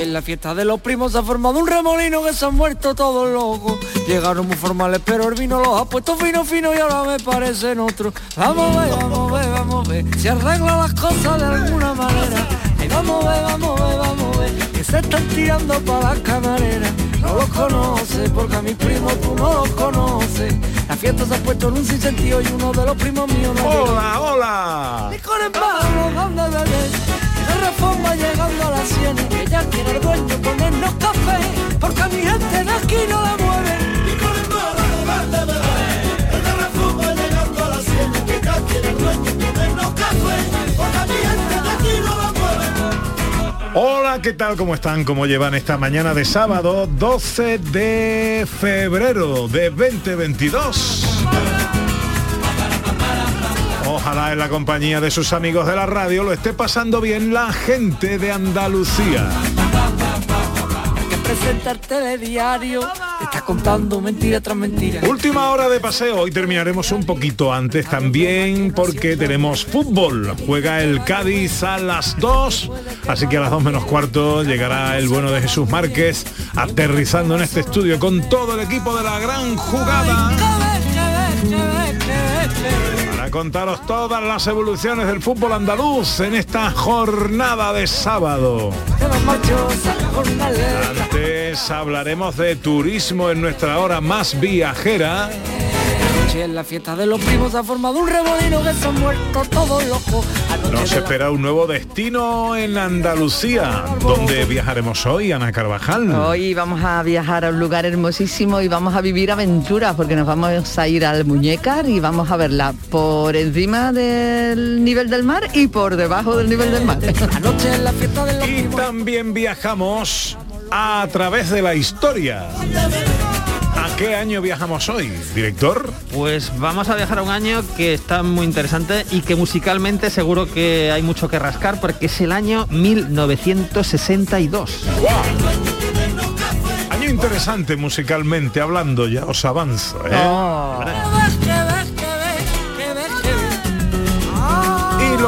En la fiesta de los primos se ha formado un remolino que se han muerto todos locos. Llegaron muy formales, pero el vino los ha puesto fino, fino y ahora me parecen otros. Vamos a ver, vamos a ver, vamos a ver, si arregla las cosas de alguna manera. Ay, vamos a ver, vamos a ver, vamos a ver, que se están tirando para las camareras. No los conoce, porque a mis primos tú no los conoces. La fiesta se ha puesto en un sinsentido y uno de los primos míos no. ¡Hola, hola! De reforma llegando a las 100 Que ya quiere el dueño ponernos café Porque a mi gente de aquí no la mueve Licores malos, ¿dónde bebés? De reforma llegando a las 100 Que ya quiere el dueño ponernos café Porque a mi gente de aquí no la mueve Hola, ¿qué tal? ¿Cómo están? ¿Cómo llevan esta mañana de sábado 12 de febrero de 2022? Ojalá en la compañía de sus amigos de la radio lo esté pasando bien la gente de Andalucía. Que presentarte de diario Te está contando mentira tras mentira Última hora de paseo, hoy terminaremos un poquito antes también porque tenemos fútbol. Juega el Cádiz a las 2, así que a las 2 menos cuarto llegará el bueno de Jesús Márquez aterrizando en este estudio con todo el equipo de la gran jugada. Contaros todas las evoluciones del fútbol andaluz en esta jornada de sábado. Antes hablaremos de turismo en nuestra hora más viajera. Anoche en la fiesta de los primos se ha formado un remolino que se han muerto todos locos Nos espera un nuevo destino en Andalucía. ¿Dónde viajaremos hoy, Ana Carvajal? Hoy vamos a viajar a un lugar hermosísimo y vamos a vivir aventuras porque nos vamos a ir al Muñecar y vamos a verla por encima del nivel del mar y por debajo del nivel del mar. Anoche en la fiesta de los Y también viajamos a través de la historia. ¿A qué año viajamos hoy, director? Pues vamos a viajar a un año que está muy interesante y que musicalmente seguro que hay mucho que rascar porque es el año 1962. Año interesante musicalmente hablando, ya os avanzo. ¿eh? Oh.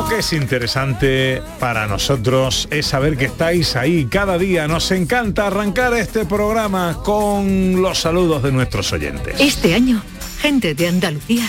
Lo que es interesante para nosotros es saber que estáis ahí cada día. Nos encanta arrancar este programa con los saludos de nuestros oyentes. Este año, gente de Andalucía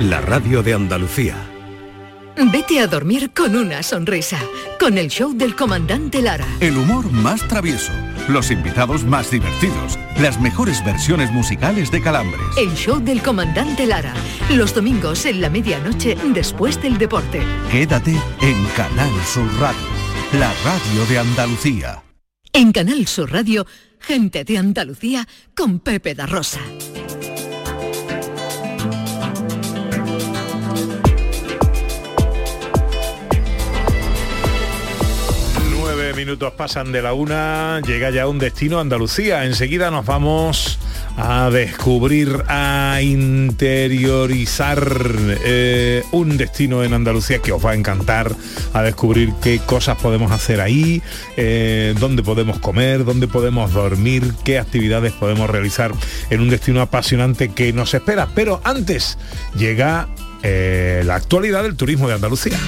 la radio de Andalucía. Vete a dormir con una sonrisa, con el show del comandante Lara. El humor más travieso, los invitados más divertidos, las mejores versiones musicales de Calambres. El show del comandante Lara, los domingos en la medianoche después del deporte. Quédate en Canal Sur Radio, la radio de Andalucía. En Canal Sur Radio, gente de Andalucía con Pepe da Rosa. Minutos pasan de la una, llega ya un destino Andalucía. Enseguida nos vamos a descubrir, a interiorizar eh, un destino en Andalucía que os va a encantar, a descubrir qué cosas podemos hacer ahí, eh, dónde podemos comer, dónde podemos dormir, qué actividades podemos realizar en un destino apasionante que nos espera. Pero antes llega eh, la actualidad del turismo de Andalucía.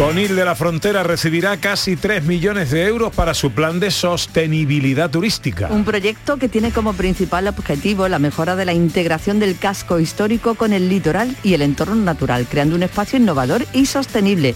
Conil de la Frontera recibirá casi 3 millones de euros para su plan de sostenibilidad turística. Un proyecto que tiene como principal objetivo la mejora de la integración del casco histórico con el litoral y el entorno natural, creando un espacio innovador y sostenible.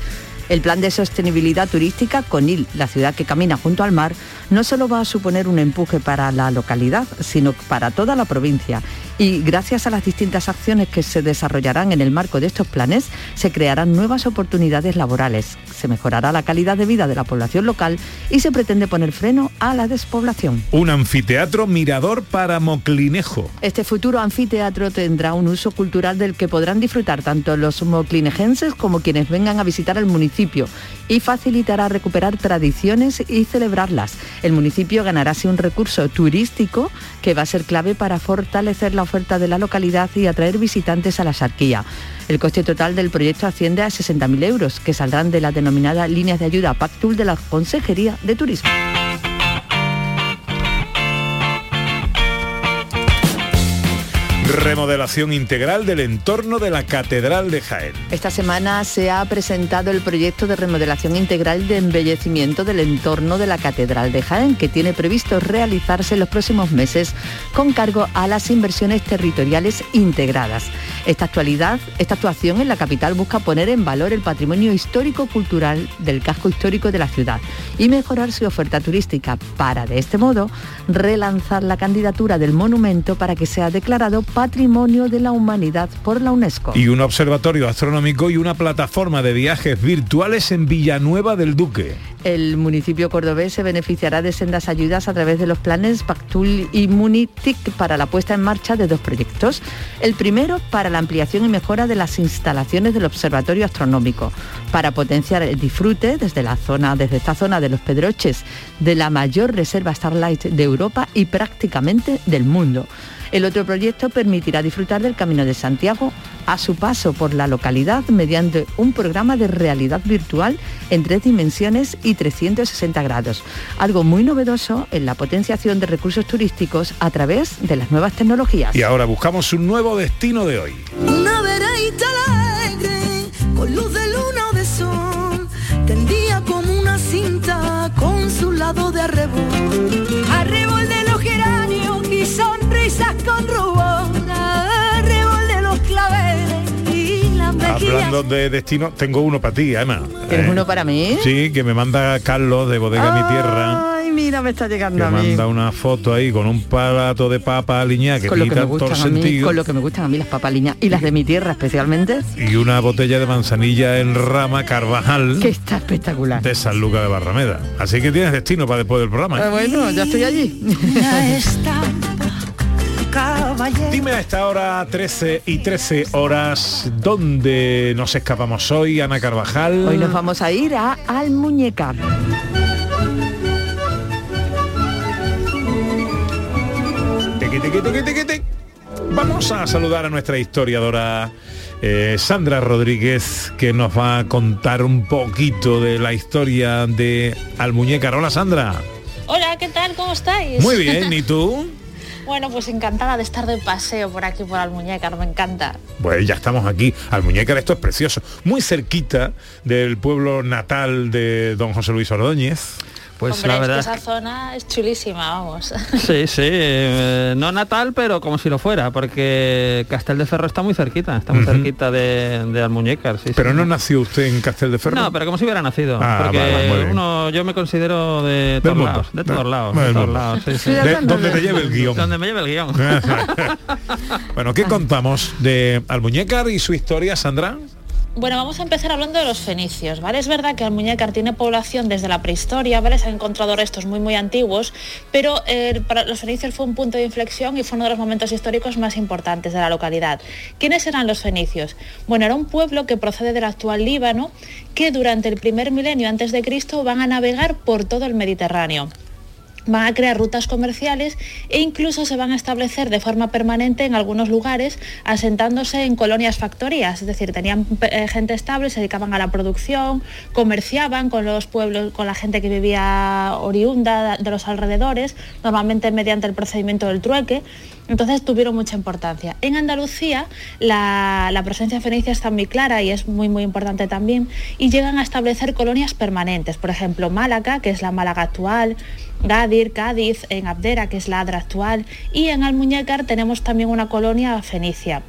El plan de sostenibilidad turística Conil, la ciudad que camina junto al mar, no solo va a suponer un empuje para la localidad, sino para toda la provincia. Y gracias a las distintas acciones que se desarrollarán en el marco de estos planes, se crearán nuevas oportunidades laborales, se mejorará la calidad de vida de la población local y se pretende poner freno a la despoblación. Un anfiteatro mirador para Moclinejo. Este futuro anfiteatro tendrá un uso cultural del que podrán disfrutar tanto los moclinejenses como quienes vengan a visitar el municipio y facilitará recuperar tradiciones y celebrarlas. El municipio ganará así un recurso turístico que va a ser clave para fortalecer la oferta de la localidad y atraer visitantes a la Sarquía. El coste total del proyecto asciende a 60.000 euros, que saldrán de la denominada líneas de ayuda Pactul de la Consejería de Turismo. Remodelación integral del entorno de la Catedral de Jaén. Esta semana se ha presentado el proyecto de remodelación integral de embellecimiento del entorno de la Catedral de Jaén, que tiene previsto realizarse en los próximos meses con cargo a las inversiones territoriales integradas. Esta actualidad, esta actuación en la capital busca poner en valor el patrimonio histórico-cultural del casco histórico de la ciudad y mejorar su oferta turística para, de este modo, relanzar la candidatura del monumento para que sea declarado Patrimonio de la Humanidad por la UNESCO. Y un observatorio astronómico y una plataforma de viajes virtuales en Villanueva del Duque. El municipio cordobés se beneficiará de sendas ayudas a través de los planes Pactul y Munitic para la puesta en marcha de dos proyectos. El primero para la ampliación y mejora de las instalaciones del observatorio astronómico, para potenciar el disfrute desde la zona, desde esta zona de los Pedroches, de la mayor reserva Starlight de Europa y prácticamente del mundo. El otro proyecto permitirá disfrutar del Camino de Santiago a su paso por la localidad mediante un programa de realidad virtual en tres dimensiones y 360 grados, algo muy novedoso en la potenciación de recursos turísticos a través de las nuevas tecnologías. Y ahora buscamos un nuevo destino de hoy. Una veredita alegre, con luz de luna o de sol, tendía como una cinta con su lado de arrebol. Arrebol con rubor, arrebol de los claveles y las mejillas. Hablando de destino, tengo uno para ti, Ana. ¿Tienes Eh, uno para mí? Sí, que me manda Carlos de Bodega Mi Tierra. Ay, mira, me está Que llegando a mí. manda una foto ahí con un plato de papa aliñada que Con lo que, me gustan a mí, sentido. con lo que me gustan a mí las papaliñas y las de mi tierra especialmente, Y una botella de manzanilla en rama Carvajal que está espectacular. de San Lucas de Barrameda. Así que tienes destino para después del programa. ¿eh? Ah, bueno, ya estoy allí. Dime a esta hora 13 y 13 horas dónde nos escapamos hoy, Ana Carvajal. Hoy nos vamos a ir a tequi, tequi. Vamos a saludar a nuestra historiadora eh, Sandra Rodríguez, que nos va a contar un poquito de la historia de Almuñécar. Hola Sandra. Hola, ¿qué tal? ¿Cómo estáis? Muy bien, ¿y tú? Bueno, pues encantada de estar de paseo por aquí, por Almuñécar, me encanta. Pues ya estamos aquí. Almuñécar, esto es precioso. Muy cerquita del pueblo natal de don José Luis Ordóñez. Pues Hombre, la es que verdad esa zona es chulísima, vamos. Sí, sí, eh, no natal, pero como si lo fuera, porque Castel de Ferro está muy cerquita, está muy cerquita de, de Almuñécar, sí. Pero sí. no nació usted en Castel de Ferro. No, pero como si hubiera nacido, Ah, porque vale, uno, yo me considero de todos mundo. lados, de todos lados, de todos lados, sí, sí. De- donde te lleve el guion. Donde me lleve el guion. bueno, ¿qué contamos de Almuñécar y su historia, Sandra? Bueno, vamos a empezar hablando de los fenicios, ¿vale? Es verdad que Almuñécar tiene población desde la prehistoria, ¿vale? Se han encontrado restos muy, muy antiguos, pero eh, para los fenicios fue un punto de inflexión y fue uno de los momentos históricos más importantes de la localidad. ¿Quiénes eran los fenicios? Bueno, era un pueblo que procede del actual Líbano, que durante el primer milenio antes de Cristo van a navegar por todo el Mediterráneo van a crear rutas comerciales e incluso se van a establecer de forma permanente en algunos lugares, asentándose en colonias factorías, es decir, tenían eh, gente estable, se dedicaban a la producción, comerciaban con los pueblos, con la gente que vivía oriunda de los alrededores, normalmente mediante el procedimiento del trueque. Entonces tuvieron mucha importancia. En Andalucía la, presencia fenicia está muy clara y es muy muy importante también y llegan a establecer colonias permanentes, por ejemplo Málaga, que es la Málaga actual, Cádiz, en Abdera, que es la Adra actual, y en Almuñécar tenemos también una colonia fenicia.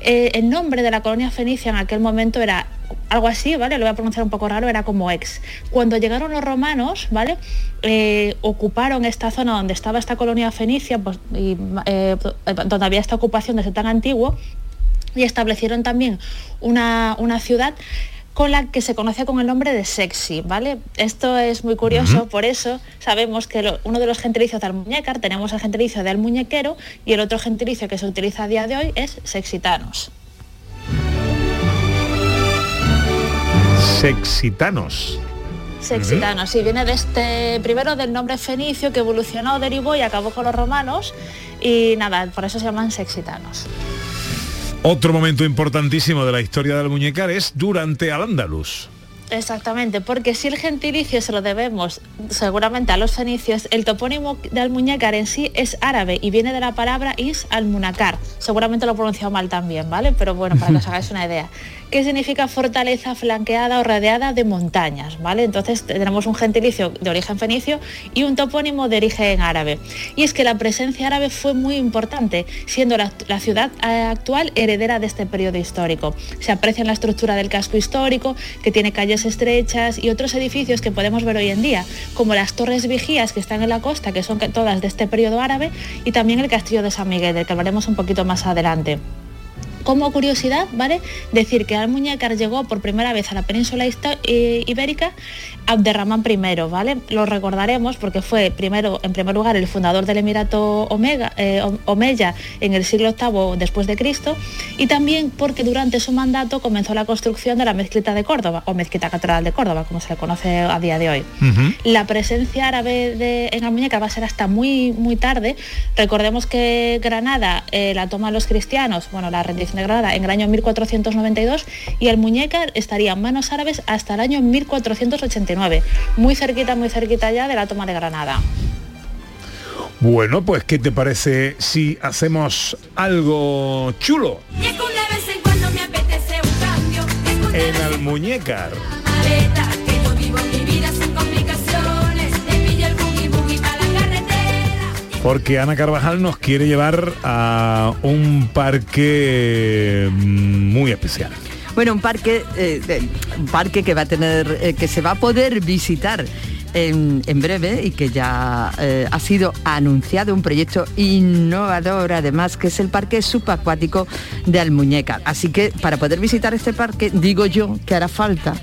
Eh, el nombre de la colonia fenicia en aquel momento era algo así, ¿vale? Lo voy a pronunciar un poco raro, era como ex. Cuando llegaron los romanos, ¿vale? Eh, ocuparon esta zona donde estaba esta colonia fenicia, pues, eh, donde había esta ocupación desde tan antiguo, y establecieron también una, una ciudad con la que se conoce con el nombre de sexy, ¿vale? Esto es muy curioso, por eso sabemos que uno de los gentilicios de Almuñécar, tenemos el gentilicio de Almuñequero y el otro gentilicio que se utiliza a día de hoy es sexitanos. Sexitanos. Sexitanos, sí, viene de este, primero del nombre fenicio que evolucionó, derivó y acabó con los romanos y nada, por eso se llaman sexitanos. Otro momento importantísimo de la historia del muñecar es durante al Andalus. Exactamente, porque si el gentilicio se lo debemos seguramente a los fenicios, el topónimo de Almuñécar en sí es árabe y viene de la palabra is almunacar. Seguramente lo he pronunciado mal también, ¿vale? Pero bueno, para que os hagáis una idea que significa fortaleza flanqueada o rodeada de montañas, ¿vale? Entonces tenemos un gentilicio de origen fenicio y un topónimo de origen árabe. Y es que la presencia árabe fue muy importante, siendo la, la ciudad actual heredera de este periodo histórico. Se aprecia en la estructura del casco histórico, que tiene calles estrechas y otros edificios que podemos ver hoy en día, como las torres vigías que están en la costa, que son todas de este periodo árabe, y también el castillo de San Miguel, del que hablaremos un poquito más adelante. Como curiosidad, ¿vale? Decir que Almuñécar llegó por primera vez a la península eh, ibérica Abderramán I, ¿vale? Lo recordaremos porque fue primero, en primer lugar el fundador del Emirato Omega, eh, Omeya en el siglo VIII después de Cristo y también porque durante su mandato comenzó la construcción de la mezquita de Córdoba o mezquita catedral de Córdoba, como se le conoce a día de hoy. La presencia árabe de, en Almuñécar va a ser hasta muy, muy tarde. Recordemos que Granada eh, la toman los cristianos, bueno, la rendición de Granada en el año 1492 y Almuñécar estaría en manos árabes hasta el año 1489 muy cerquita, muy cerquita ya de la toma de Granada. Bueno, pues ¿qué te parece si hacemos algo chulo? En Almuñécar. Porque Ana Carvajal nos quiere llevar a un parque mm, muy especial. Bueno, un parque, eh, un parque que va a tener, eh, que se va a poder visitar en, breve y que ya eh, ha sido anunciado un proyecto innovador además que es el parque subacuático de Almuñécar. Así que para poder visitar este parque digo yo que hará falta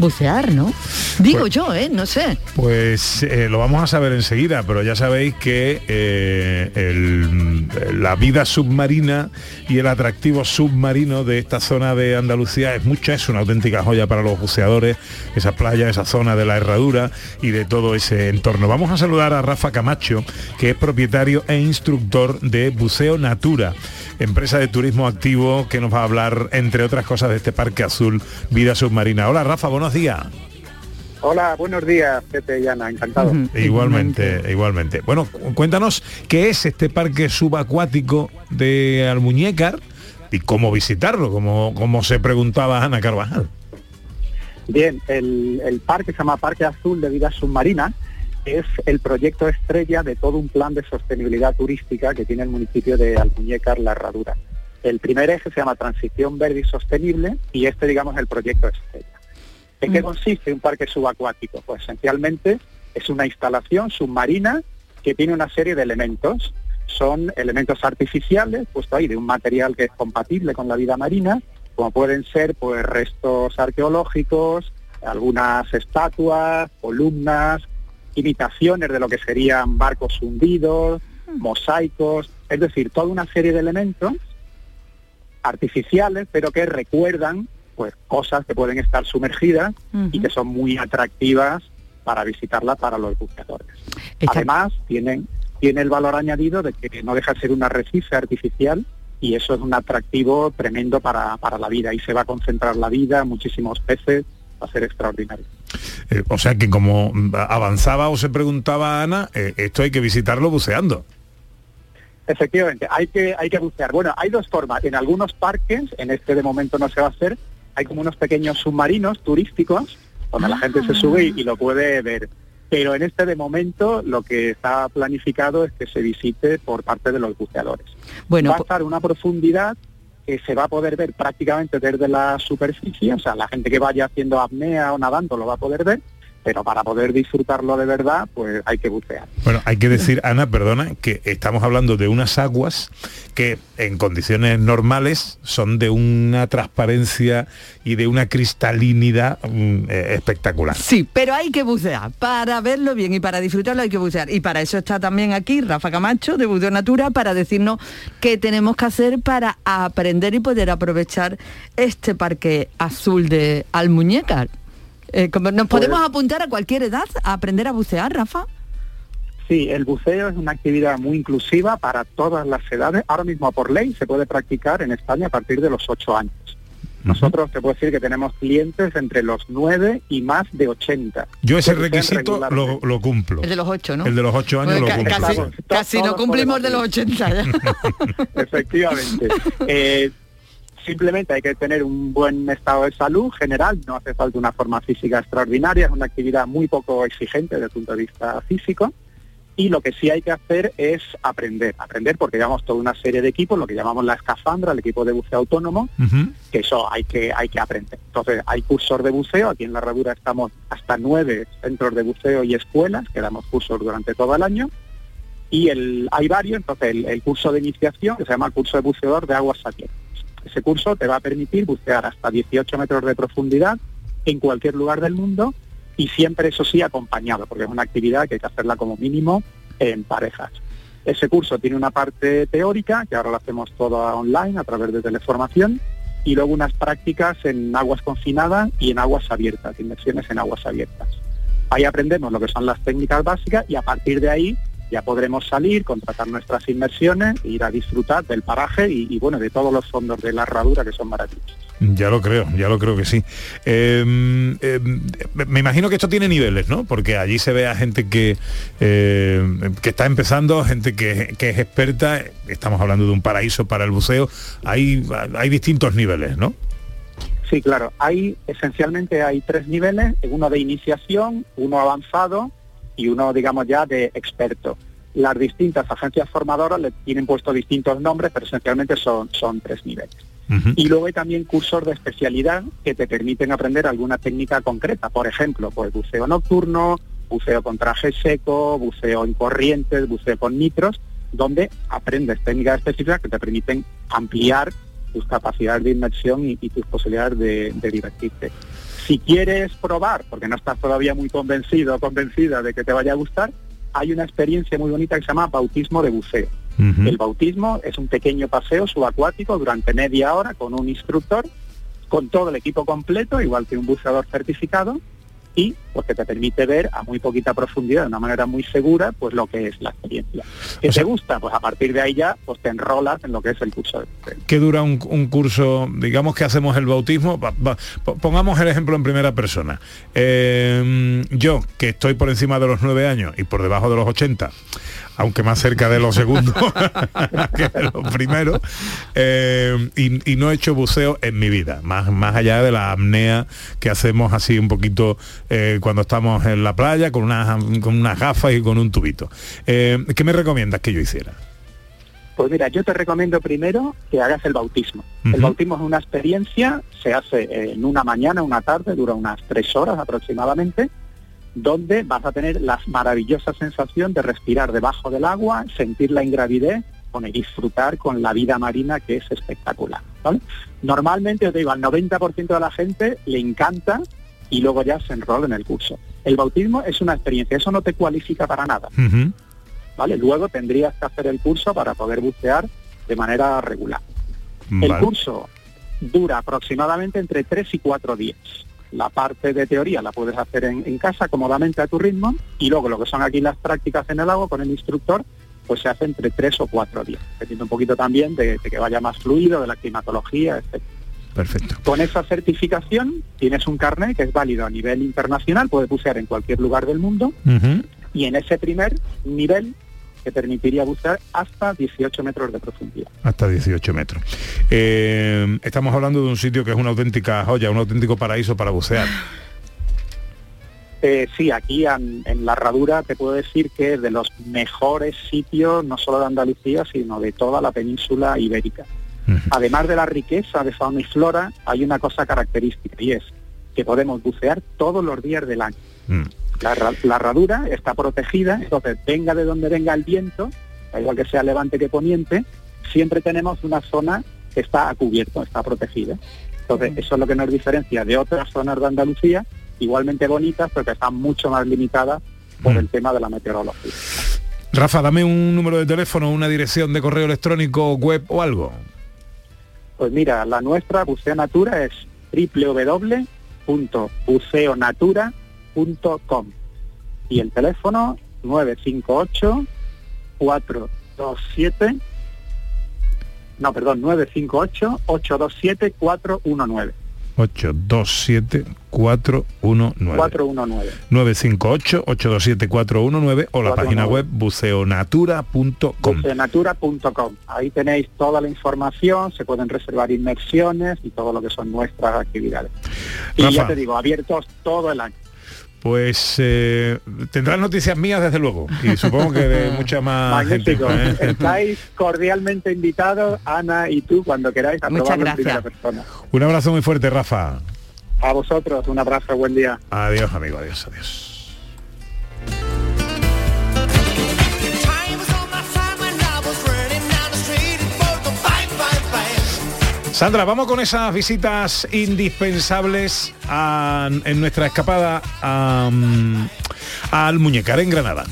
bucear, ¿no? Digo Pues- yo, ¿eh? No sé. Pues eh, lo vamos a saber enseguida, pero ya sabéis que eh, el- la vida submarina y el atractivo submarino de esta zona de Andalucía es mucha, es una auténtica joya para los buceadores, esa playa, esa zona de la herradura y de todo ese entorno. Vamos a saludar a Rafa Camacho, que es propietario e instructor de Buceo Natura, empresa de turismo activo que nos va a hablar, entre otras cosas, de este Parque Azul Vida Submarina. Hola Rafa, buenos días. Hola, buenos días, Pepe y Ana, encantado. Igualmente, igualmente. Bueno, cu- cuéntanos qué es este parque subacuático de Almuñécar y cómo visitarlo, como, como se preguntaba Ana Carvajal. Bien, el, el parque se llama Parque Azul de Vida Submarina, es el proyecto estrella de todo un plan de sostenibilidad turística que tiene el municipio de Almuñécar La Herradura. El primer eje se llama Transición Verde y Sostenible y este, digamos, es el proyecto estrella. ¿En qué consiste un parque subacuático? Pues esencialmente es una instalación submarina que tiene una serie de elementos. Son elementos artificiales, puesto ahí de un material que es compatible con la vida marina, como pueden ser pues restos arqueológicos, algunas estatuas, columnas, imitaciones de lo que serían barcos hundidos, mosaicos, es decir, toda una serie de elementos artificiales, pero que recuerdan pues cosas que pueden estar sumergidas y que son muy atractivas para visitarla para los buceadores. Además, tienen, tiene el valor añadido de que no deja de ser un arrecife artificial y eso es un atractivo tremendo para, para la vida. Y se va a concentrar la vida, muchísimos peces, va a ser extraordinario. Eh, o sea que como avanzaba o se preguntaba Ana, eh, esto hay que visitarlo buceando. Efectivamente, hay que, hay que bucear. Bueno, hay dos formas. En algunos parques, en este de momento no se va a hacer, hay como unos pequeños submarinos turísticos donde la gente se sube y, y lo puede ver. Pero en este de momento lo que está planificado es que se visite por parte de los buceadores. Bueno, va a estar una profundidad que se va a poder ver prácticamente desde la superficie, o sea, la gente que vaya haciendo apnea o nadando lo va a poder ver, pero para poder disfrutarlo de verdad, pues hay que bucear. Bueno, hay que decir, Ana, perdona, que estamos hablando de unas aguas que en condiciones normales son de una transparencia y de una cristalinidad mm, eh, espectacular. Sí, pero hay que bucear. Para verlo bien y para disfrutarlo hay que bucear. Y para eso está también aquí Rafa Camacho de Buceo Natura para decirnos qué tenemos que hacer para aprender y poder aprovechar este parque azul de Almuñécar. Eh, como- ¿Nos Pues- podemos apuntar a cualquier edad a aprender a bucear, Rafa? Sí, el buceo es una actividad muy inclusiva para todas las edades. Ahora mismo por ley se puede practicar en España a partir de los 8 años. Nosotros te puedo decir que tenemos clientes entre los 9 y más de 80. Yo ese requisito lo, lo cumplo. El de los ocho, ¿no? El de los ocho años Pues lo cumplo. casi casi no cumplimos de los podemos 80 ya. Efectivamente. Eh, simplemente hay que tener un buen estado de salud general, no hace falta una forma física extraordinaria, es una actividad muy poco exigente desde el punto de vista físico. Y lo que sí hay que hacer es aprender, aprender porque llevamos toda una serie de equipos, lo que llamamos la escafandra, el equipo de buceo autónomo, que eso hay que hay que aprender. Entonces hay cursos de buceo, aquí en la Herradura estamos hasta nueve centros de buceo y escuelas, que damos cursos durante todo el año, y el, hay varios, entonces el, el curso de iniciación, que se llama el curso de buceador de aguas abiertas. Ese curso te va a permitir bucear hasta 18 metros de profundidad en cualquier lugar del mundo y siempre eso sí acompañado, porque es una actividad que hay que hacerla como mínimo en parejas. Ese curso tiene una parte teórica, que ahora lo hacemos toda online a través de teleformación, y luego unas prácticas en aguas confinadas y en aguas abiertas, inmersiones en aguas abiertas. Ahí aprendemos lo que son las técnicas básicas y a partir de ahí ya podremos salir, contratar nuestras inmersiones, e ir a disfrutar del paraje y, y, bueno, de todos los fondos de la herradura que son maravillosos. Ya lo creo, ya lo creo que sí. Eh, eh, me imagino que esto tiene niveles, ¿no? Porque allí se ve a gente que, eh, que está empezando, gente que, que es experta, estamos hablando de un paraíso para el buceo, hay, hay distintos niveles, ¿no? Sí, claro. Hay esencialmente hay tres niveles, uno de iniciación, uno avanzado y uno, digamos ya, de experto. Las distintas agencias formadoras le tienen puesto distintos nombres, pero esencialmente son, son tres niveles. Y luego hay también cursos de especialidad que te permiten aprender alguna técnica concreta. Por ejemplo, pues buceo nocturno, buceo con traje seco, buceo en corrientes, buceo con nitros, donde aprendes técnicas específicas que te permiten ampliar tus capacidades de inmersión y, y tus posibilidades de, de divertirte. Si quieres probar, porque no estás todavía muy convencido o convencida de que te vaya a gustar, hay una experiencia muy bonita que se llama bautismo de buceo. El bautismo es un pequeño paseo subacuático durante media hora con un instructor, con todo el equipo completo, igual que un buceador certificado, y porque te permite ver a muy poquita profundidad, de una manera muy segura, pues lo que es la experiencia. ¿Qué te gusta? Pues a partir de ahí ya pues te enrolas en lo que es el curso de buceo. ¿Qué dura un, un curso? Digamos que hacemos el bautismo. va- va- po- pongamos el ejemplo en primera persona. Eh, yo, que estoy por encima de los nueve años y por debajo de los 80, aunque más cerca de los segundos que de los primeros, eh, y, y no he hecho buceo en mi vida, más, más allá de la apnea que hacemos así un poquito eh, cuando estamos en la playa con unas, con unas gafas y con un tubito. Eh, ¿Qué me recomiendas que yo hiciera? Pues mira, yo te recomiendo primero que hagas el bautismo. El bautismo es una experiencia, se hace en una mañana, una tarde, dura unas tres horas aproximadamente, donde vas a tener la maravillosa sensación de respirar debajo del agua, sentir la ingravidez con el disfrutar con la vida marina que es espectacular. ¿vale? Normalmente, os digo, al 90% de la gente le encanta y luego ya se enrola en el curso. El bautismo es una experiencia, eso no te cualifica para nada. ¿vale? Luego tendrías que hacer el curso para poder bucear de manera regular. El curso dura aproximadamente entre 3 y 4 días. La parte de teoría la puedes hacer en, en casa cómodamente a tu ritmo y luego lo que son aquí las prácticas en el agua con el instructor pues se hace entre 3 o 4 días, dependiendo un poquito también de, de que vaya más fluido, de la climatología, etc. Perfecto. Con esa certificación tienes un carnet que es válido a nivel internacional, puedes bucear en cualquier lugar del mundo y en ese primer nivel que permitiría bucear hasta 18 metros de profundidad. Hasta 18 metros. Eh, estamos hablando de un sitio que es una auténtica joya, un auténtico paraíso para bucear. Eh, sí, aquí en, en La Herradura te puedo decir que es de los mejores sitios, no solo de Andalucía, sino de toda la península ibérica. Además de la riqueza de fauna y flora, hay una cosa característica y es que podemos bucear todos los días del año. Mm. La, la herradura está protegida, entonces venga de donde venga el viento, igual que sea levante que poniente, siempre tenemos una zona que está a cubierto, está protegida. Entonces, eso es lo que nos diferencia de otras zonas de Andalucía, igualmente bonitas, pero que están mucho más limitadas por el tema de la meteorología. Rafa, dame un número de teléfono, una dirección de correo electrónico, web o algo. Pues mira, la nuestra, Buceo Natura, es www.buceonatura.com y el teléfono 958 427 no, perdón, 958 827 419 827 419 419 958 827 419 o la página web buceonatura.com. buceonatura.com. Ahí tenéis toda la información, se pueden reservar inmersiones y todo lo que son nuestras actividades. Y ya Rafa. te digo, abiertos todo el año. Pues eh, tendrás noticias mías desde luego y supongo que de mucha más gente. Magnífico. ¿eh? Estáis cordialmente invitados, Ana y tú, cuando queráis, a Muchas probarlo en primera gracias. persona. Un abrazo muy fuerte, Rafa. A vosotros, un abrazo, buen día. Adiós, amigo, adiós, adiós. Sandra, vamos con esas visitas indispensables en nuestra escapada al Muñecar en Granada.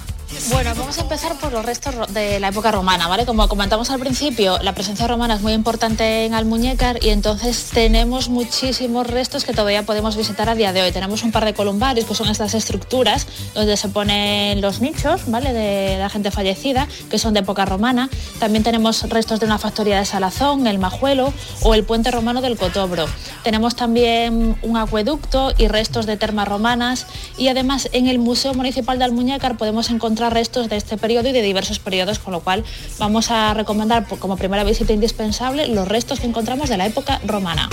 Bueno, vamos a empezar por los restos de la época romana, ¿vale? Como comentamos al principio, la presencia romana es muy importante en Almuñécar y entonces tenemos muchísimos restos que todavía podemos visitar a día de hoy. Tenemos un par de columbarios, que son estas estructuras donde se ponen los nichos, ¿vale? De la gente fallecida, que son de época romana. También tenemos restos de una factoría de Salazón, el Majuelo o el puente romano del Cotobro. Tenemos también un acueducto y restos de termas romanas y además en el Museo Municipal de Almuñécar podemos encontrar restos de este periodo y de diversos periodos, con lo cual vamos a recomendar como primera visita indispensable los restos que encontramos de la época romana.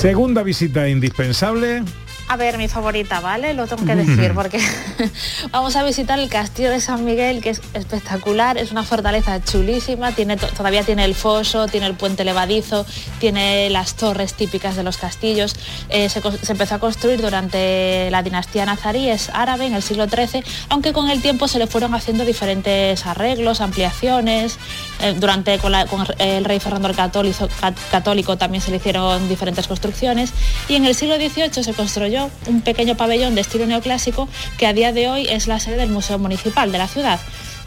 Segunda visita indispensable. A ver, mi favorita, ¿vale? Lo tengo que decir porque vamos a visitar el castillo de San Miguel, que es espectacular, es una fortaleza chulísima, tiene, to- todavía tiene el foso, tiene el puente levadizo, tiene las torres típicas de los castillos. Eh, se, empezó a construir durante la dinastía nazarí, es árabe, en el siglo XIII, aunque con el tiempo se le fueron haciendo diferentes arreglos, ampliaciones. Eh, durante con, la- con el rey Fernando el Católico, cat- católico también se le hicieron diferentes construcciones y en el siglo XVIII se construyó un pequeño pabellón de estilo neoclásico que a día de hoy es la sede del Museo Municipal de la ciudad.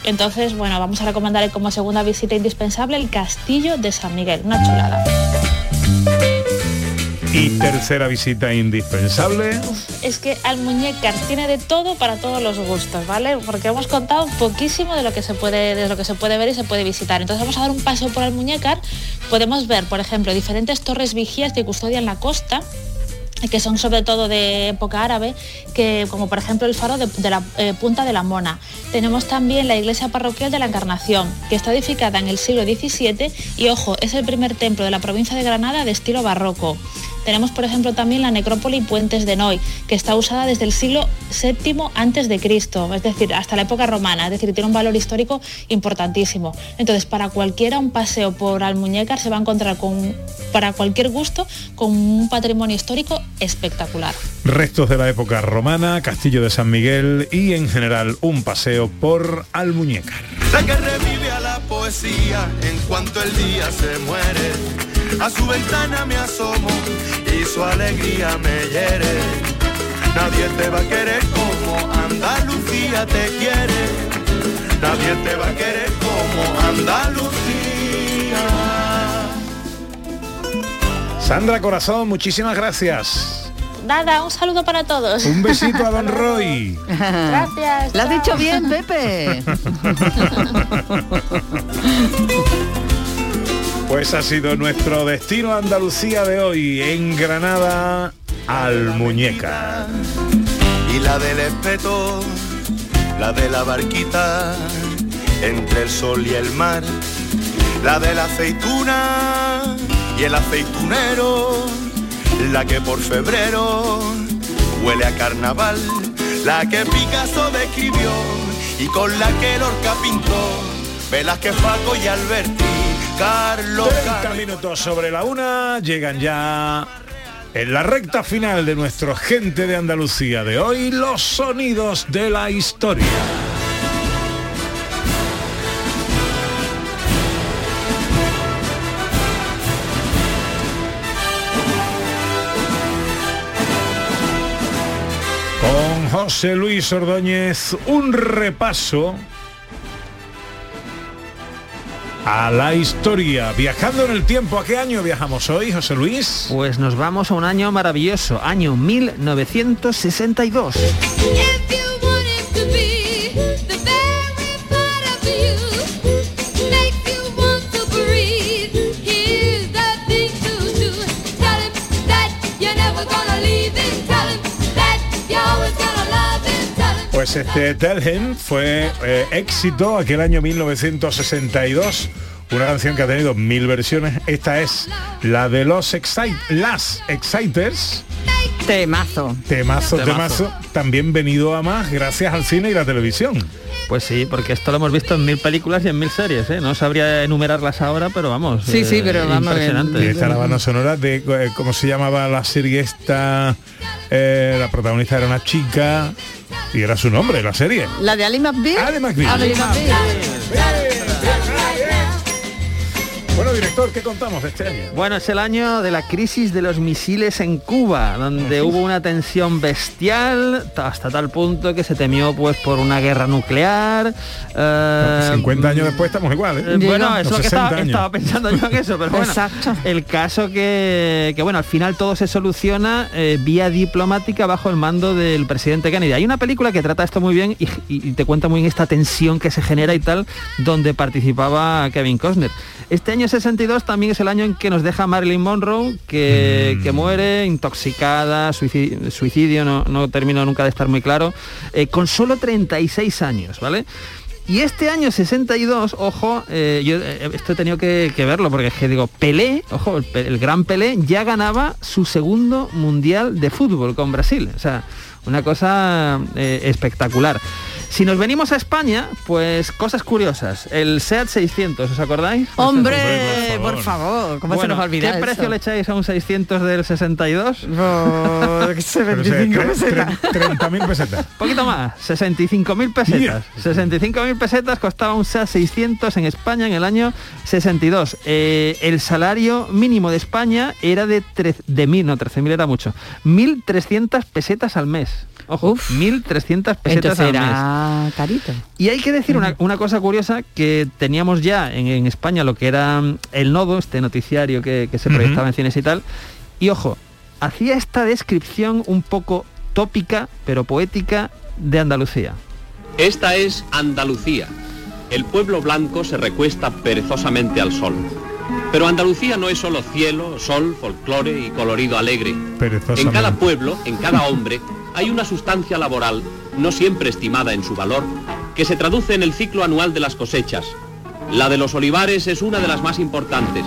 Entonces, bueno, vamos a recomendar como segunda visita indispensable el Castillo de San Miguel, una chulada. Y tercera visita indispensable. Es que Almuñécar tiene de todo para todos los gustos, ¿vale? Porque hemos contado poquísimo de lo que se puede, de lo que se puede ver y se puede visitar. Entonces vamos a dar un paseo por Almuñécar. Podemos ver, por ejemplo, diferentes torres vigías que custodian la costa que son sobre todo de época árabe, que como por ejemplo el faro de, la eh, Punta de la Mona. Tenemos también la iglesia parroquial de la Encarnación, que está edificada en el siglo XVII y ojo, es el primer templo de la provincia de Granada de estilo barroco. Tenemos, por ejemplo, también la necrópoli Puentes de Noy, que está usada desde el siglo VII antes de Cristo, es decir, hasta la época romana, es decir, tiene un valor histórico importantísimo. Entonces, para cualquiera un paseo por Almuñécar se va a encontrar con, para cualquier gusto, con un patrimonio histórico espectacular. Restos de la época romana, Castillo de San Miguel y en general un paseo por Almuñécar. la que revive a la poesía en cuanto el día se muere. A su ventana me asomo y su alegría me hiere. Nadie te va a querer como Andalucía te quiere. Nadie te va a querer como Andalucía. Sandra Corazón, muchísimas gracias. Nada, un saludo para todos. Un besito a Don Roy. Gracias. Lo has dicho bien, Pepe. Pues ha sido nuestro destino Andalucía de hoy, en Granada, al Muñeca. y la del espeto, la de la barquita, entre el sol y el mar, la de la aceituna y el aceitunero, la que por febrero huele a carnaval, la que Picasso describió y con la que Lorca pintó, Velázquez, Paco y Alberti, Carlos 30 minutos sobre la una, llegan ya en la recta final de nuestro Gente de Andalucía de hoy, los sonidos de la historia. Con José Luis Ordóñez, un repaso a la historia. Viajando en el tiempo, ¿a qué año viajamos hoy, José Luis? Pues nos vamos a un año maravilloso, año 1962. Pues este Tell Him fue eh, éxito aquel año 1962. Una canción que ha tenido mil versiones. Esta es la de los Excite, las Exciters. Temazo. Temazo, Temazo. temazo. También venido a más gracias al cine y la televisión. Pues sí, porque esto lo hemos visto en mil películas y en mil series, ¿eh? No sabría enumerarlas ahora, pero vamos. Sí, sí, eh, pero vamos, Impresionante. Y esta la banda sonora de eh, cómo se llamaba la serie esta. eh, la protagonista era una chica y era su nombre, la serie. La de Ali McBeal. Ali McBeal. Ali McBeal. Bueno, director, ¿qué contamos de este año? Bueno, es el año de la crisis de los misiles en Cuba, donde hubo una tensión bestial ta- hasta tal punto que se temió pues por una guerra nuclear. eh, 50 años después estamos igual, ¿eh? Bueno, es lo que 60 estaba, pensando yo en eso, pero bueno. Exacto. El caso que, que, bueno, al final todo se soluciona eh, vía diplomática bajo el mando del presidente Kennedy. Hay una película que trata esto muy bien y, y- y te cuenta muy bien esta tensión que se genera y tal, donde participaba Kevin Costner. Este año 62 también es el año en que nos deja Marilyn Monroe, que, Mm. que muere intoxicada, suicidio, suicidio no, no termino nunca de estar muy claro, eh, con solo 36 años, ¿vale? Y este año 62, ojo, eh, yo eh, esto he tenido que, que verlo porque es que digo, Pelé, ojo, el, gran Pelé ya ganaba su segundo mundial de fútbol con Brasil. O sea, una cosa eh, espectacular. Si nos venimos a España, pues cosas curiosas. El SEAT 600, ¿os acordáis? Hombre, Hombre, por por favor. ¿cómo se nos va a olvidar ¿Qué precio le echáis a un 600 del 62? Oh, Pero, o sea, 75 tre- pesetas. tre- 30.000 pesetas. Poquito más, 65.000 pesetas. 65.000 pesetas costaba un SEAT 600 en España en el año 62. Eh, el salario mínimo de España era de, tre- de mil, no, 13.000 era mucho. 1.300 pesetas al mes. Ojo, 1.300 pesetas Entonces al mes. era carito. Y hay que decir una, una cosa curiosa, que teníamos ya en, en España lo que era el nodo, este noticiario que, que se proyectaba en cines y tal. Y ojo, hacía esta descripción un poco tópica, pero poética, de Andalucía. Esta es Andalucía. El pueblo blanco se recuesta perezosamente al sol. Pero Andalucía no es solo cielo, sol, folclore y colorido alegre. En cada pueblo, en cada hombre, hay una sustancia laboral, no siempre estimada en su valor, que se traduce en el ciclo anual de las cosechas. La de los olivares es una de las más importantes.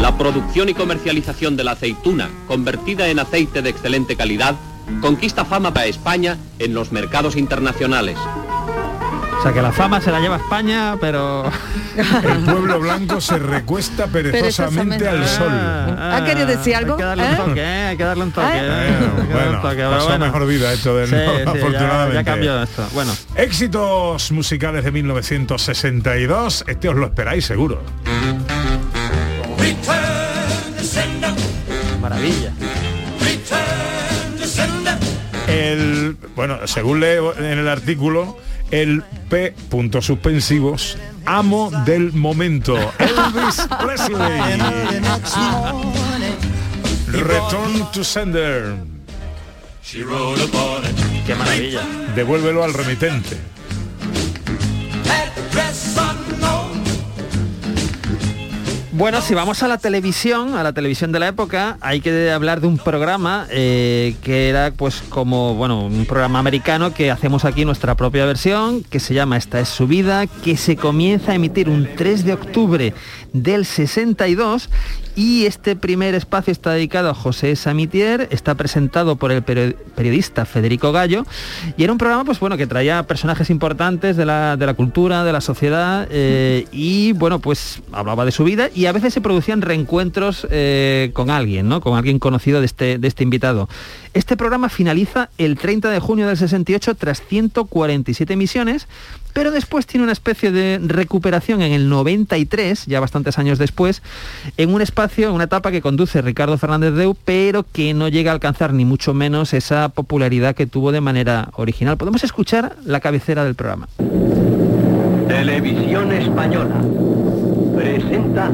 La producción y comercialización de la aceituna, convertida en aceite de excelente calidad, conquista fama para España en los mercados internacionales. O sea que la fama se la lleva España, pero... El pueblo blanco se recuesta perezosamente, Perezosamente. al sol. ¿Ha querido decir algo? Hay que darle ¿Eh? un toque, ¿eh? hay que darle un toque. ¿Eh? ¿eh? Darle Bueno, un toque, pero pasó bueno. mejor vida esto del Sí, no, sí, ya- afortunadamente. ya cambió esto. Bueno. Éxitos musicales de 1962, este os lo esperáis seguro. Maravilla. El, bueno, según leo en el artículo, el P. puntos suspensivos, amo del momento, Elvis Presley. Return to sender. Qué maravilla. Devuélvelo al remitente. Bueno, si vamos a la televisión, a la televisión de la época, hay que hablar de un programa eh, que era pues como, bueno, un programa americano que hacemos aquí nuestra propia versión, que se llama Esta es su vida, que se comienza a emitir un 3 de octubre del 62 y este primer espacio está dedicado a José Samitier, está presentado por el peri- periodista Federico Gallo y era un programa pues bueno que traía personajes importantes de la, de la cultura, de la sociedad eh, y bueno pues hablaba de su vida y a veces se producían reencuentros eh, con alguien, ¿no? Con alguien conocido de este, de este invitado. Este programa finaliza el 30 de junio del 68 tras 147 emisiones, pero después tiene una especie de recuperación en el 93, ya bastantes años después, en un espacio, en una etapa que conduce Ricardo Fernández Deu, pero que no llega a alcanzar ni mucho menos esa popularidad que tuvo de manera original. Podemos escuchar la cabecera del programa. Televisión Española presenta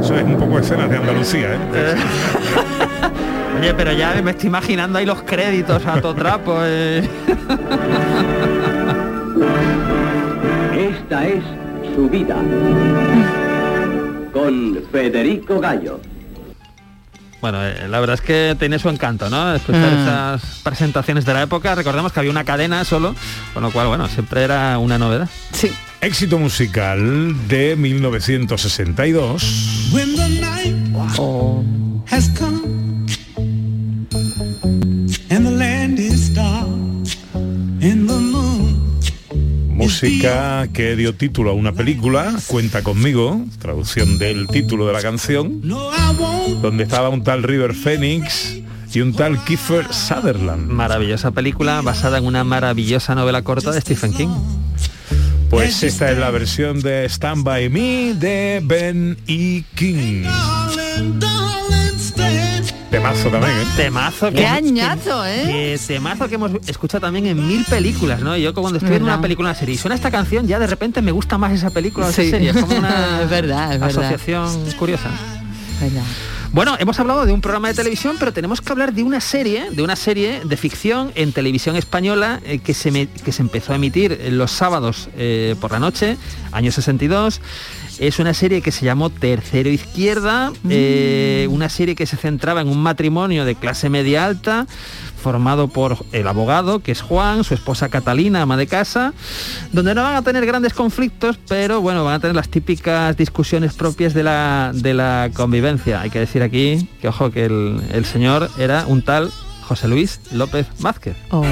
Eso es un poco escenas de Andalucía, ¿eh? Oye, pero ya me estoy imaginando ahí los créditos a todo trapo. eh. Esta es su vida con Federico Gallo. Bueno, eh, la verdad es que tiene su encanto, ¿no? Escuchar Mm. esas presentaciones de la época. Recordemos que había una cadena solo, con lo cual, bueno, siempre era una novedad. Sí. Éxito musical de 1962. When the Música que dio título a una película, Cuenta conmigo, traducción del título de la canción, donde estaba un tal River Phoenix y un tal Kiefer Sutherland. Maravillosa película basada en una maravillosa novela corta de Stephen King. Pues esta es la versión de Stand By Me de Ben E. King. Temazo también, ¿eh? Temazo Qué añazo, ¿eh? que temazo que hemos escuchado también en mil películas, ¿no? Yo cuando estoy en una película, una serie y suena esta canción, ya de repente me gusta más esa película o esa Sí. serie. Es como una Es verdad, es verdad. asociación curiosa. Verdad. Bueno, hemos hablado de un programa de televisión, pero tenemos que hablar de una serie, de una serie de ficción en televisión española eh, que, se me- que se empezó a emitir los sábados eh, por la noche, año 62. Es una serie que se llamó Tercero Izquierda, eh, una serie que se centraba en un matrimonio de clase media alta, formado por el abogado, que es Juan, su esposa Catalina, ama de casa, donde no van a tener grandes conflictos, pero bueno, van a tener las típicas discusiones propias de la, de la convivencia. Hay que decir aquí que, ojo, que el, el señor era un tal José Luis López Vázquez. Oh.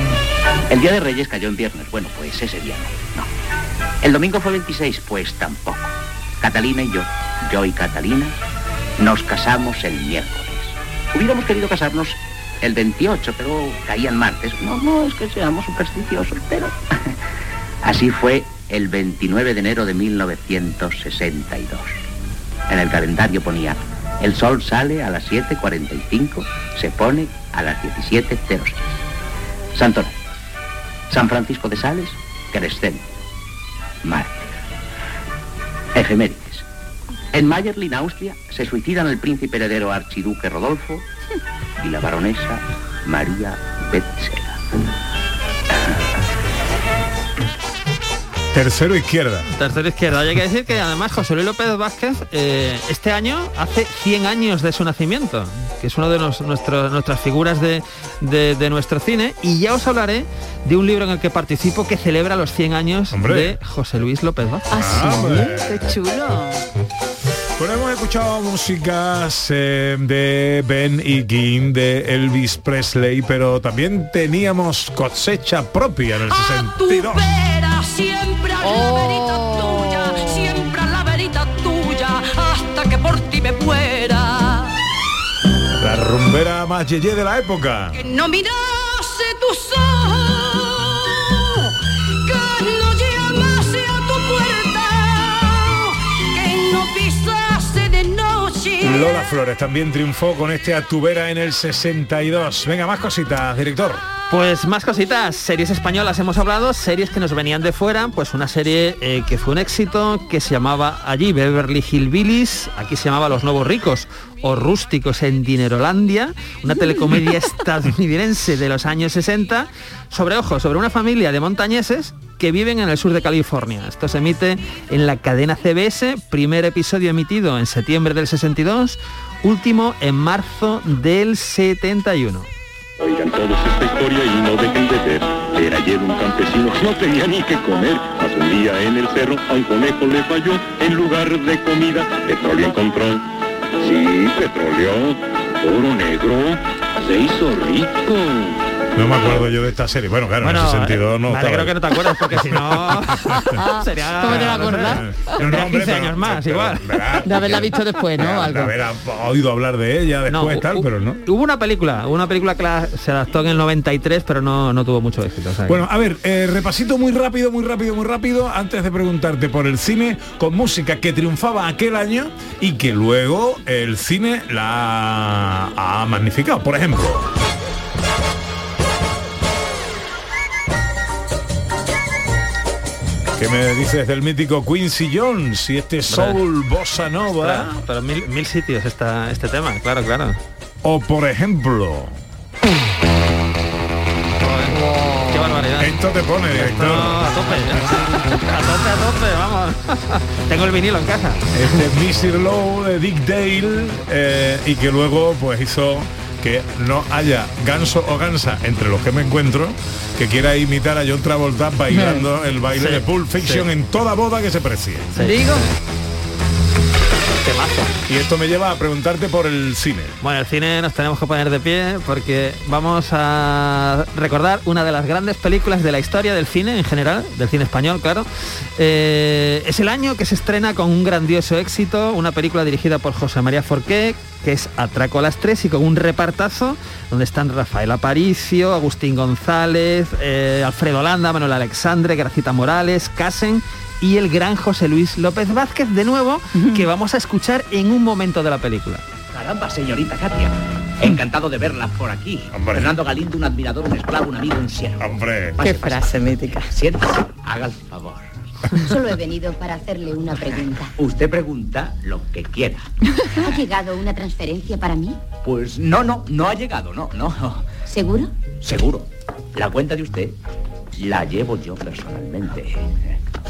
El día de Reyes cayó en viernes. Bueno, pues ese día no. no. El domingo fue 26, pues tampoco. Catalina y yo, yo y Catalina, nos casamos el miércoles. Hubiéramos querido casarnos el 28, pero caían martes. No, no es que seamos supersticiosos, pero así fue el 29 de enero de 1962. En el calendario ponía, el sol sale a las 7.45, se pone a las 17.06. Santo Rey. San Francisco de Sales, Crescente. Mártir. Efemérides. En Mayerlin, Austria, se suicidan el príncipe heredero archiduque Rodolfo y la baronesa María Betzela. Tercero izquierda. Tercero izquierda. Hay que decir que además José Luis López Vázquez eh, este año hace 100 años de su nacimiento, que es uno de nuestros- nuestras figuras de, de- de nuestro cine. Y ya os hablaré de un libro en el que participo que celebra los 100 años Hombre. de José Luis López Vázquez. Ah, sí, hombre. qué chulo. Bueno, hemos escuchado músicas eh, de Ben y King, de Elvis Presley, pero también teníamos cosecha propia en el 62. vera siempre Siempre Rumbera más yeye de la época. Que no Lola Flores también triunfó con este Atubera en el 62. Venga, más cositas, director. Pues más cositas, series españolas hemos hablado, series que nos venían de fuera, pues una serie eh, que fue un éxito, que se llamaba allí Beverly Hillbillies, aquí se llamaba Los Nuevos Ricos o Rústicos en Dinerolandia, una telecomedia estadounidense de los años 60, sobre, ojo, sobre una familia de montañeses que viven en el sur de California. Esto se emite en la cadena CBS, primer episodio emitido en septiembre del 62, último en marzo del 71. Oigan todos esta historia y no dejen de ver. Era ayer un campesino que no tenía ni que comer. Mas un día en el cerro a un conejo le falló. En lugar de comida, petróleo encontró. Sí, petróleo, oro negro, se hizo rico. No me acuerdo yo de esta serie. Bueno, claro, en ese sentido no me alegro estaba- que no te acuerdas porque si no sería ¿Cómo te vas a acordar? tendrías 15 años más igual De haberla visto después, ¿no? De Algo. haber oído hablar de ella después No, tal, pero no. hubo una película una película que la- se adaptó en el 93 pero no, no tuvo mucho éxito o sea que- Bueno, a ver, eh, repasito muy rápido, muy rápido, muy rápido, antes de preguntarte por el cine con música que triunfaba aquel año y que luego el cine la ha magnificado. Por ejemplo, ¿qué me dices del mítico Quincy Jones y este Soul Bossa Nova? Ostras, pero mil, mil sitios está este tema claro claro O por ejemplo, qué barbaridad esto te pone, director. No, a tope a tope a tope vamos tengo el vinilo en casa este Mr. Low de Dick Dale eh, y que luego pues hizo que no haya ganso o gansa entre los que me encuentro que quiera imitar a John Travolta bailando el baile Sí, de Pulp Fiction sí. en toda boda que se precie. Digo, Y esto me lleva a preguntarte por el cine. Bueno, el cine nos tenemos que poner de pie porque vamos a recordar una de las grandes películas de la historia del cine en general, del cine español, claro. Eh, es el año que se estrena con un grandioso éxito, una película dirigida por José María Forqué, que es Atraco a las tres y con un repartazo donde están Rafael Aparicio, Agustín González, eh, Alfredo Landa, Manuel Alexandre, Gracita Morales, Casen y el gran José Luis López Vázquez de nuevo, que vamos a escuchar en un momento de la película. Caramba, señorita Katia. Encantado de verla por aquí. Fernando Galindo, un admirador, un esclavo, un amigo, un siervo. Hombre. qué frase mítica. Siéntese, haga el favor. Solo he venido para hacerle una pregunta. Usted pregunta lo que quiera. ¿Ha llegado una transferencia para mí? Pues no, no, no ha llegado, no, no. ¿Seguro? Seguro. La cuenta de usted la llevo yo personalmente.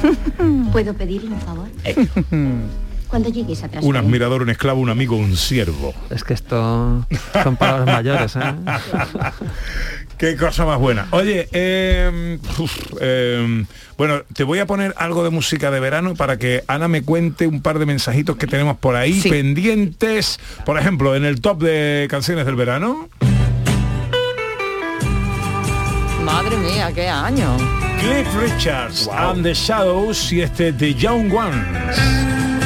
¿Puedo pedirle un favor? Eh, Cuando llegue esa Un admirador, un esclavo, un amigo, un siervo. Es que esto son palabras mayores, ¿eh? Qué cosa más buena. Oye, eh, uf, eh, bueno, te voy a poner algo de música de verano para que Ana me cuente un par de mensajitos que tenemos por ahí Sí. pendientes. Por ejemplo, en el top de canciones del verano, Madre mía, qué año. Cliff Richards and the Shadows y este The Young Ones,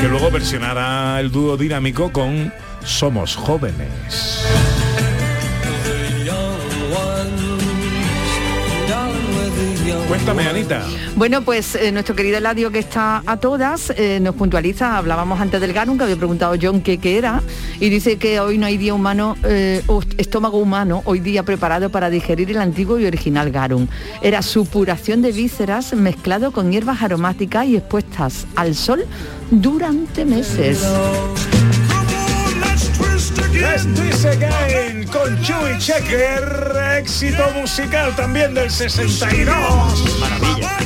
que luego versionará el dúo dinámico con Somos Jóvenes. Bueno, pues eh, nuestro querido Eladio que está a todas eh, nos puntualiza, hablábamos antes del garum, que había preguntado John qué, era, y dice que hoy no hay día humano, eh, estómago humano, hoy día preparado para digerir el antiguo y original garum. Era supuración de vísceras mezclado con hierbas aromáticas y expuestas al sol durante meses. Let's Again con Chewy Checker, éxito musical también del 62. Maravilla.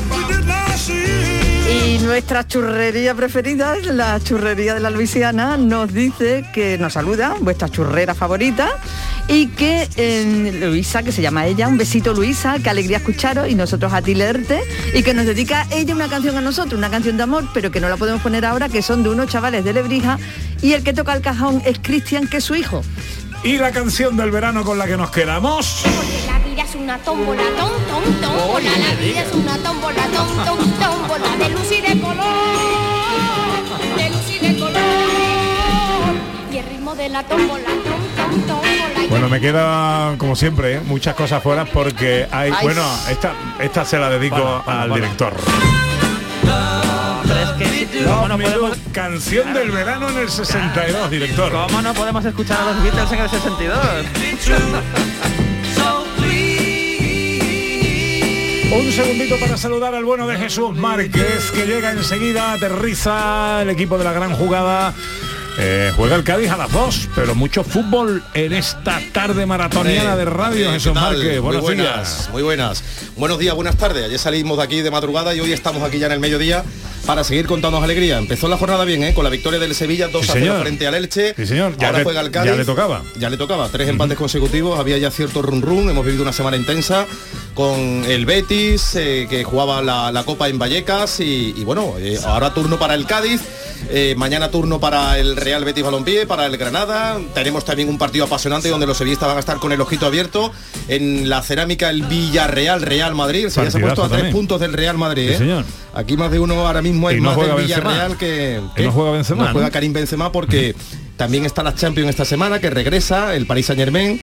Y nuestra churrería preferida, la churrería de la Luisiana, nos dice que nos saluda, vuestra churrera favorita, y que eh, Luisa, que se llama ella, un besito Luisa, qué alegría escucharos y nosotros a ti leerte, y que nos dedica ella una canción a nosotros, una canción de amor, pero que no la podemos poner ahora, que son de unos chavales de Lebrija, y el que toca el cajón es Cristian, que es su hijo. Y la canción del verano con la que nos quedamos. Vida es una tómbola, tom, tom, tómbola. La vida es una tómbola, tom, tom, tómbola. tómbola, de luz y de color, de luz y de color. Y el ritmo de la tómbola, tom, tom, tómbola. Bueno, me queda, como siempre, ¿eh? muchas cosas fuera porque hay... Ay. Bueno, esta, esta se la dedico Bueno, bueno, al director. Pero es que sí, ¿cómo no podemos, Canción del verano en el 62, director. cómo no podemos escuchar a los Beatles en el 62? Un segundito para saludar al bueno de Jesús Márquez, que llega enseguida, aterriza el equipo de la gran jugada. Eh, juega el Cádiz a las 2, pero mucho fútbol en esta tarde maratoniana de radio, Eh, Jesús. Márquez. Muy Buenos buenas, días. muy buenas. Buenos días, buenas tardes. Ayer salimos de aquí de madrugada y hoy estamos aquí ya en el mediodía para seguir contándonos alegría. Empezó la jornada bien, ¿eh? con la victoria del Sevilla 2 Sí, a 0 señor. frente al Elche. Sí, señor. Ya Ahora le- juega el ya Cádiz. le tocaba. Ya le tocaba. Tres empates consecutivos. Había ya cierto run run. Hemos vivido una semana intensa con el Betis, eh, que jugaba la, la Copa en Vallecas. Y, y bueno, eh, ahora turno para el Cádiz. eh, mañana turno para el Real Betis Balompié, para el Granada. Tenemos también un partido apasionante donde los sevillistas van a estar con el ojito abierto. En la cerámica el Villarreal Real Madrid. Se ha puesto a tres también. puntos del Real Madrid. Sí, ¿eh? señor. Aquí más de uno ahora mismo es no más del. Villarreal que, no juega Benzema, no juega. Karim Benzema porque también está la Champions esta semana que regresa el Paris Saint Germain